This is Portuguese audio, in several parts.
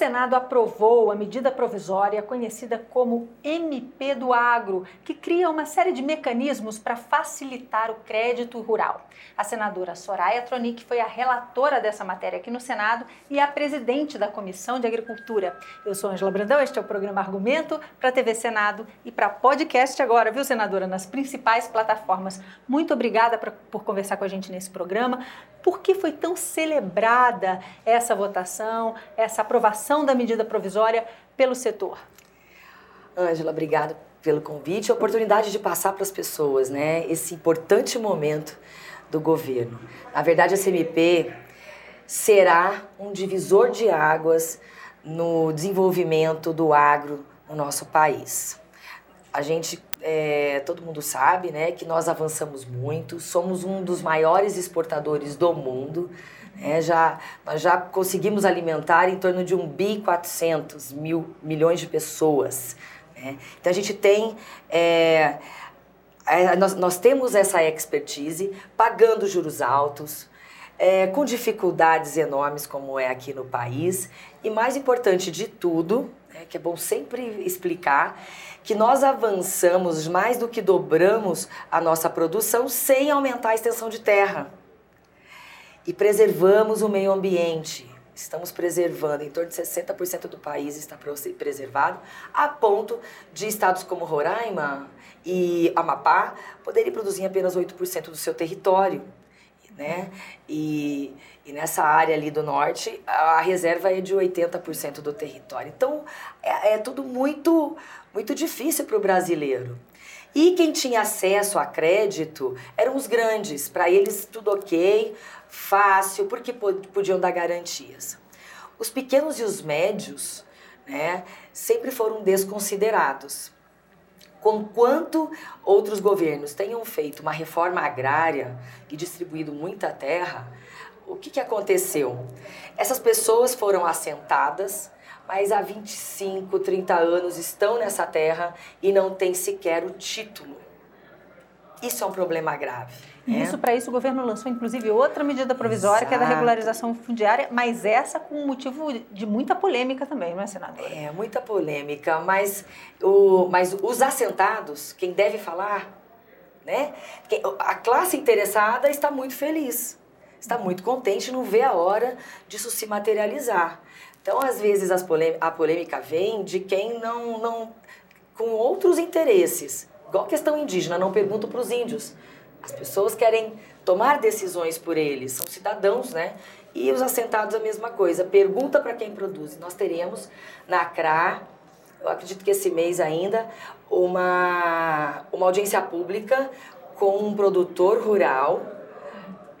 Senado aprovou a medida provisória conhecida como MP do Agro, que cria uma série de mecanismos para facilitar o crédito rural. A senadora Soraya Tronic foi a relatora dessa matéria aqui no Senado e a presidente da Comissão de Agricultura. Eu sou Angela Brandão, este é o programa Argumento para a TV Senado e para podcast agora, viu, senadora, nas principais plataformas. Muito obrigada por conversar com a gente nesse programa. Por que foi tão celebrada essa votação, essa aprovação da medida provisória pelo setor? Ângela, obrigada pelo convite a oportunidade de passar para as pessoas né, esse importante momento do governo. Na verdade, a CMP será um divisor de águas no desenvolvimento do agro no nosso país. A gente é, todo mundo sabe, né, que nós avançamos muito, somos um dos maiores exportadores do mundo. Né, já, nós já conseguimos alimentar em torno de 1 bi 400 mil milhões de pessoas. Né? Então a gente tem. É, é, nós, nós temos essa expertise pagando juros altos, é, com dificuldades enormes como é aqui no país. E mais importante de tudo, é, que é bom sempre explicar, que nós avançamos mais do que dobramos a nossa produção sem aumentar a extensão de terra. E preservamos o meio ambiente. Estamos preservando, em torno de 60% do país está preservado, a ponto de estados como Roraima e Amapá poderem produzir apenas 8% do seu território. Né? E, e, nessa área ali do norte, a reserva é de 80% do território. Então, é, é tudo muito muito difícil para o brasileiro. E quem tinha acesso a crédito eram os grandes, para eles tudo ok, fácil, porque podiam dar garantias. Os pequenos e os médios né, sempre foram desconsiderados. Conquanto outros governos tenham feito uma reforma agrária e distribuído muita terra, o que, que aconteceu? Essas pessoas foram assentadas mas há 25, 30 anos estão nessa terra e não têm sequer o título. Isso é um problema grave. E né? isso, para isso, o governo lançou, inclusive, outra medida provisória, Exato. que é da regularização fundiária, mas essa com motivo de muita polêmica também, não é, senadora? É, muita polêmica, mas, o, mas os assentados, quem deve falar, né? A classe interessada está muito feliz, está muito contente, não vê a hora disso se materializar. Então, às vezes, a polêmica vem de quem não, não. com outros interesses. Igual a questão indígena, não pergunto para os índios. As pessoas querem tomar decisões por eles, são cidadãos, né? E os assentados a mesma coisa. Pergunta para quem produz. Nós teremos na CRA, eu acredito que esse mês ainda, uma, uma audiência pública com um produtor rural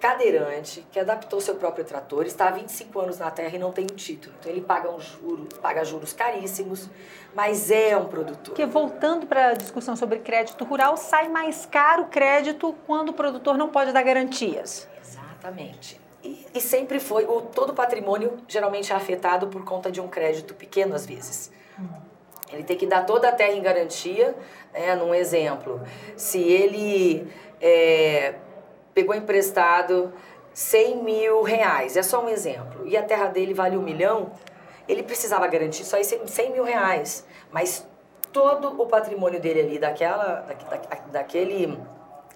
cadeirante que adaptou seu próprio trator, está há 25 anos na terra e não tem o título. Então ele paga um juro, paga juros caríssimos, mas é um produtor. Porque voltando para a discussão sobre crédito rural, sai mais caro o crédito quando o produtor não pode dar garantias. Exatamente. E, e sempre foi, o, todo o patrimônio geralmente é afetado por conta de um crédito pequeno às vezes. Hum. Ele tem que dar toda a terra em garantia, né, num exemplo. Se ele é, pegou emprestado 100 mil reais, é só um exemplo, e a terra dele vale um milhão, ele precisava garantir só 100 mil reais, mas todo o patrimônio dele ali, daquela, da, daquele,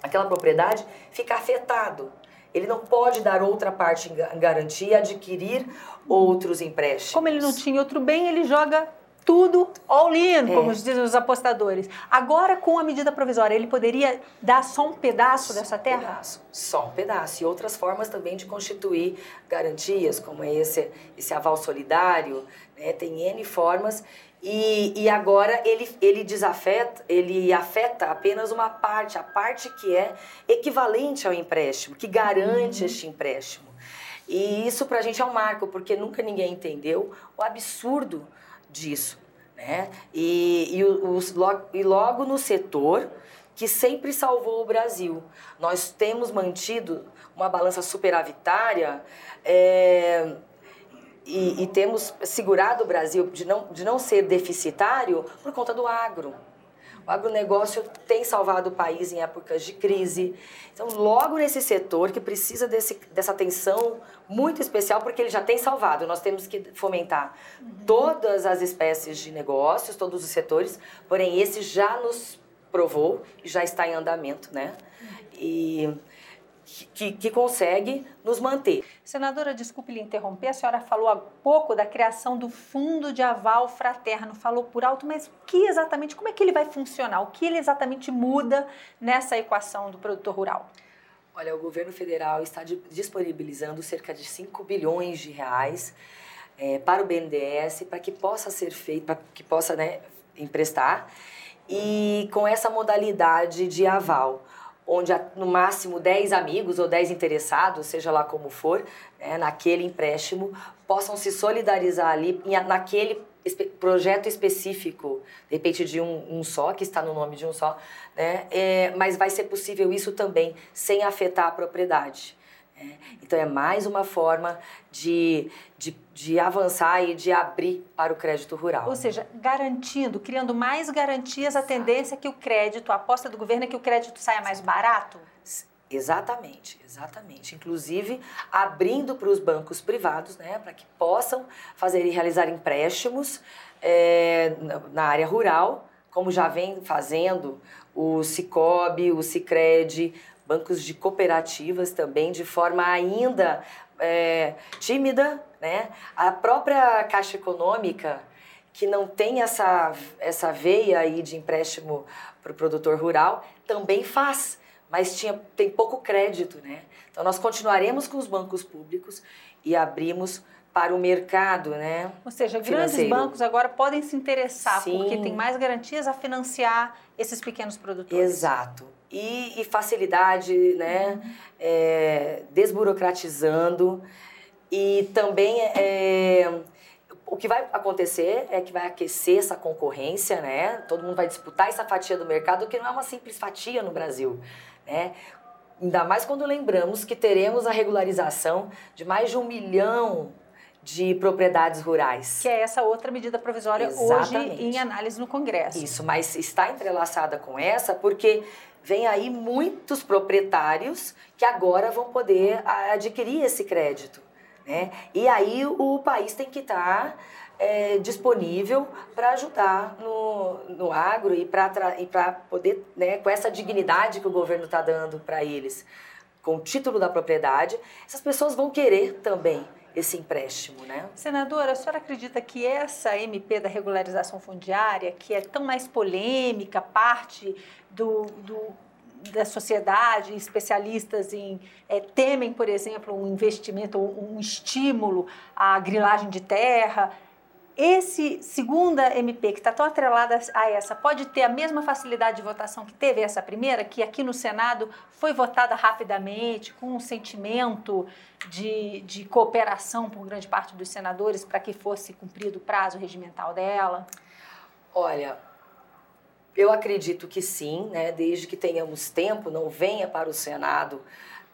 aquela propriedade, fica afetado. Ele não pode dar outra parte em garantia adquirir outros empréstimos. Como ele não tinha outro bem, ele joga tudo all-in, é. como dizem os apostadores. Agora, com a medida provisória, ele poderia dar só um pedaço só dessa terra? Um pedaço, só um pedaço. E outras formas também de constituir garantias, como esse, esse aval solidário, né? tem N formas. E, e agora ele, ele desafeta, ele afeta apenas uma parte, a parte que é equivalente ao empréstimo, que garante uhum. este empréstimo. E isso para a gente é um marco, porque nunca ninguém entendeu o absurdo disso. Né? E, e, os, e logo no setor que sempre salvou o Brasil. Nós temos mantido uma balança superavitária é, e, e, temos segurado o Brasil de não, de não ser deficitário por conta do agro. O agronegócio tem salvado o país em épocas de crise. Então, logo nesse setor que precisa desse, dessa atenção muito especial, porque ele já tem salvado, nós temos que fomentar todas as espécies de negócios, todos os setores, porém, esse já nos provou e já está em andamento, né? E que, que, consegue nos manter. Senadora, desculpe lhe interromper, a senhora falou há pouco da criação do Fundo de Aval Fraterno, falou por alto, mas que exatamente, como é que ele vai funcionar? O que ele exatamente muda nessa equação do produtor rural? Olha, o governo federal está disponibilizando cerca de 5 bilhões de reais é, para o BNDES, para que possa ser feito, para que possa né, emprestar, e com essa modalidade de aval onde no máximo 10 amigos ou 10 interessados, seja lá como for, né, naquele empréstimo, possam se solidarizar ali naquele projeto específico, de repente de um, um, só, que está no nome de um só, né, é, mas vai ser possível isso também sem afetar a propriedade. Então, é mais uma forma de, de, de, avançar e de abrir para o crédito rural. Ou seja, garantindo, criando mais garantias, a tendência é que o crédito, a aposta do governo é que o crédito saia mais barato? Exatamente, exatamente. Inclusive, abrindo para os bancos privados, né, para que possam fazer e realizar empréstimos é, na área rural, como já vem fazendo o Cicobi, o Cicred, bancos de cooperativas também, de forma ainda é, tímida, né? A própria Caixa Econômica, que não tem essa, essa veia aí de empréstimo para o produtor rural, também faz, mas tinha, tem pouco crédito, né? Então nós continuaremos com os bancos públicos e abrimos para o mercado, né? Ou seja, financeiro. grandes bancos agora podem se interessar Sim. porque tem mais garantias a financiar esses pequenos produtores. Exato e, e facilidade, né? É, desburocratizando e também é, o que vai acontecer é que vai aquecer essa concorrência, né? Todo mundo vai disputar essa fatia do mercado, que não é uma simples fatia no Brasil, né? Ainda mais quando lembramos que teremos a regularização de mais de um milhão de propriedades rurais. Que é essa outra medida provisória Exatamente. hoje em análise no Congresso. Isso, mas está entrelaçada com essa porque vem aí muitos proprietários que agora vão poder adquirir esse crédito. Né? E aí o país tem que estar tá, é, disponível para ajudar no, no agro e para poder, né, com essa dignidade que o governo está dando para eles, com o título da propriedade, essas pessoas vão querer também esse empréstimo, né? Senadora, a senhora acredita que essa MP da regularização fundiária, que é tão mais polêmica, parte do, do da sociedade, especialistas em é, temem, por exemplo, um investimento, um estímulo à grilagem de terra, esse segunda MP, que está tão atrelada a essa, pode ter a mesma facilidade de votação que teve essa primeira, que aqui no Senado foi votada rapidamente, com um sentimento de, de cooperação por grande parte dos senadores para que fosse cumprido o prazo regimental dela? Olha, eu acredito que sim, né? desde que tenhamos tempo, não venha para o Senado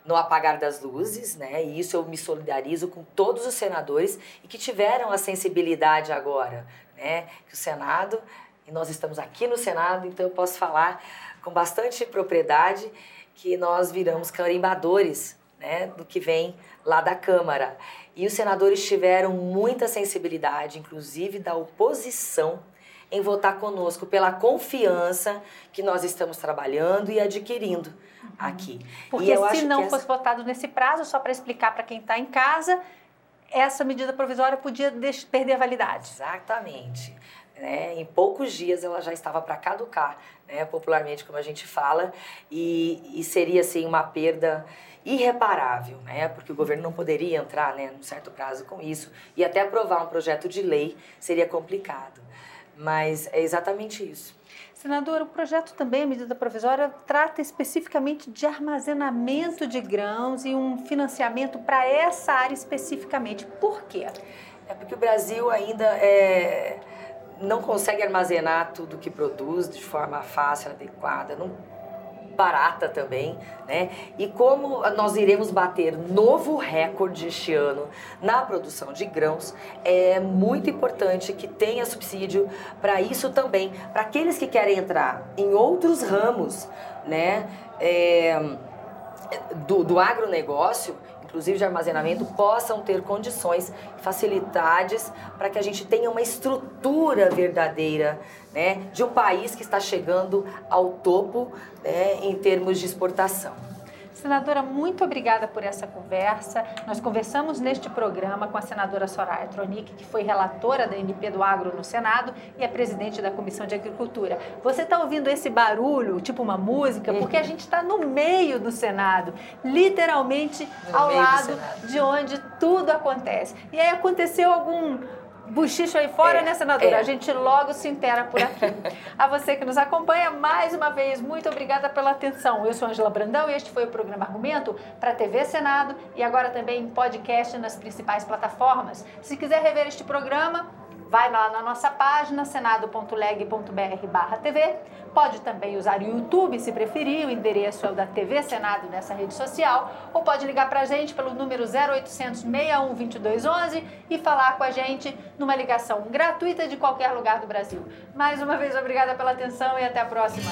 no apagar das luzes, né? E isso eu me solidarizo com todos os senadores e que tiveram a sensibilidade agora, né? Que o Senado, e nós estamos aqui no Senado, então eu posso falar com bastante propriedade que nós viramos carimbadores, né? Do que vem lá da Câmara. E os senadores tiveram muita sensibilidade, inclusive da oposição em votar conosco pela confiança que nós estamos trabalhando e adquirindo uhum. aqui. Porque se não fosse essa... votado nesse prazo, só para explicar para quem está em casa, essa medida provisória podia perder a validade. Exatamente. Né? Em poucos dias ela já estava para caducar, né? popularmente como a gente fala, e, e seria assim uma perda irreparável, né? Porque o governo não poderia entrar, né, num certo prazo com isso e até aprovar um projeto de lei seria complicado. Mas é exatamente isso. Senador, o projeto também, a medida provisória, trata especificamente de armazenamento de grãos e um financiamento para essa área especificamente. Por quê? É porque o Brasil ainda é, não consegue armazenar tudo que produz de forma fácil, adequada. Não, barata também, né? E como nós iremos bater novo recorde este ano na produção de grãos, é muito importante que tenha subsídio para isso também, para aqueles que querem entrar em outros ramos, né? É, do, do agronegócio, inclusive de armazenamento, possam ter condições, facilidades para que a gente tenha uma estrutura verdadeira né, de um país que está chegando ao topo né, em termos de exportação. Senadora, muito obrigada por essa conversa. Nós conversamos neste programa com a senadora Soraya Tronic, que foi relatora da MP do Agro no Senado e é presidente da Comissão de Agricultura. Você está ouvindo esse barulho, tipo uma música, porque a gente está no meio do Senado, literalmente no ao lado de onde tudo acontece. E aí aconteceu algum buchicho aí fora, é, né, senadora? É. A gente logo se intera por aqui. a você que nos acompanha, mais uma vez, muito obrigada pela atenção. Eu sou Angela Brandão e este foi o programa Argumento para TV Senado e agora também em podcast nas principais plataformas. Se quiser rever este programa, vai lá na nossa página senado.leg.br/tv Pode também usar o YouTube, se preferir, o endereço é o da TV Senado nessa rede social, ou pode ligar para a gente pelo número 0800 61 2211 e falar com a gente numa ligação gratuita de qualquer lugar do Brasil. Mais uma vez, obrigada pela atenção e até a próxima.